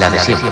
la de siempre,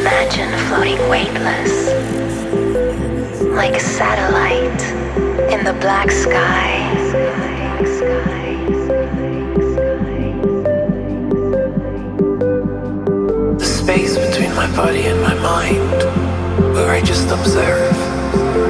imagine floating weightless? Like a satellite in the black sky. The space between my body and my mind, where I just observe.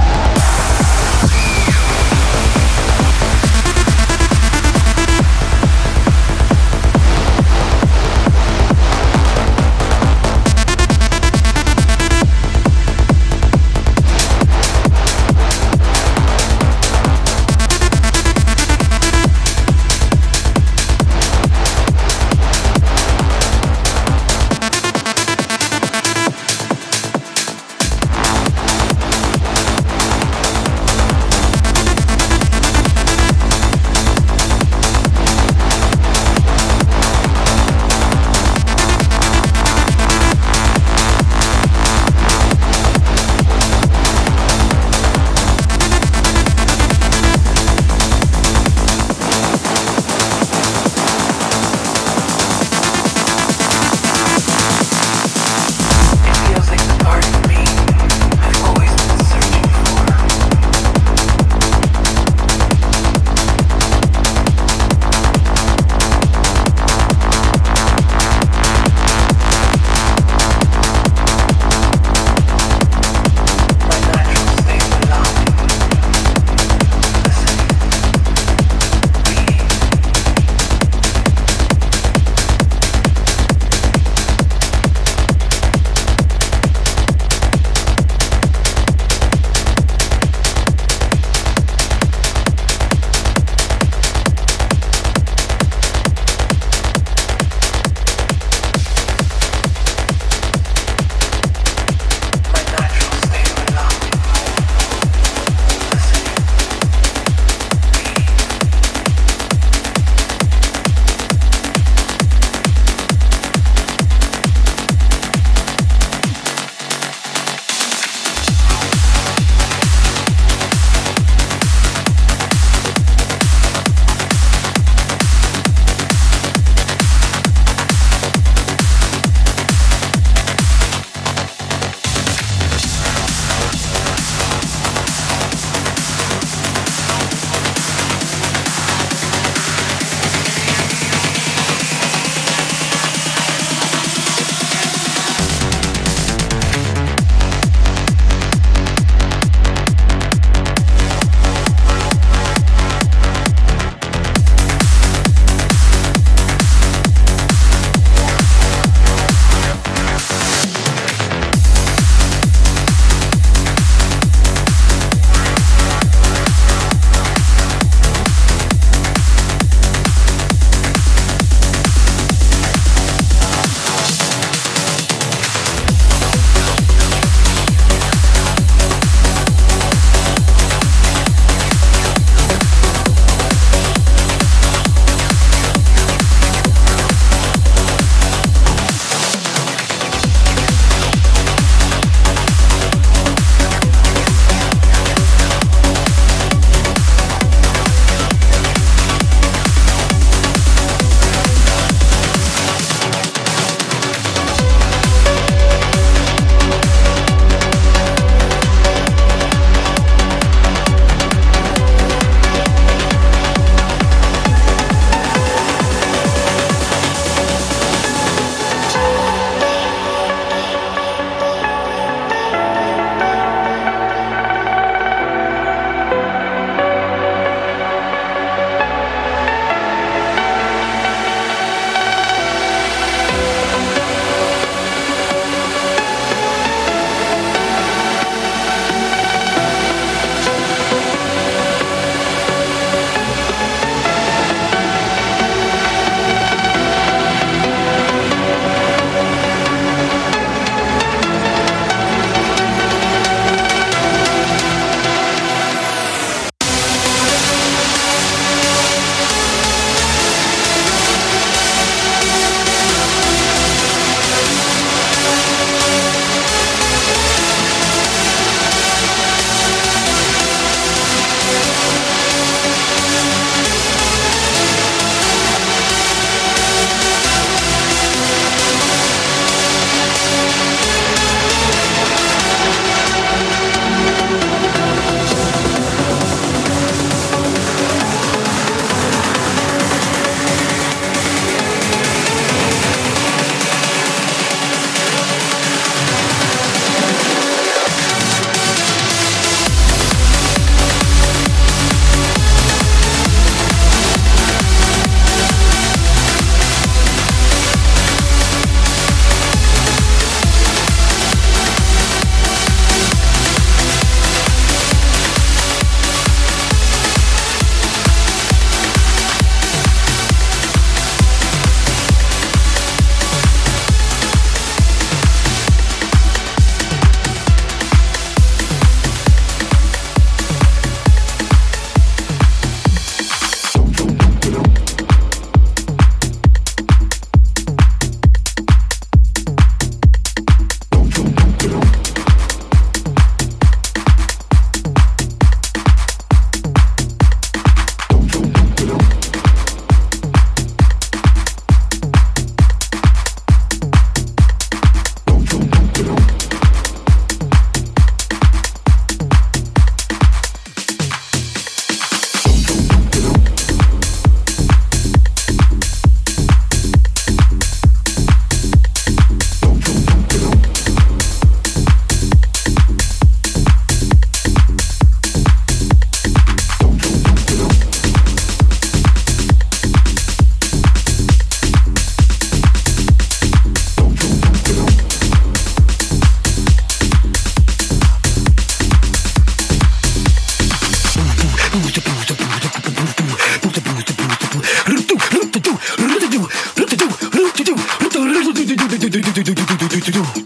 do do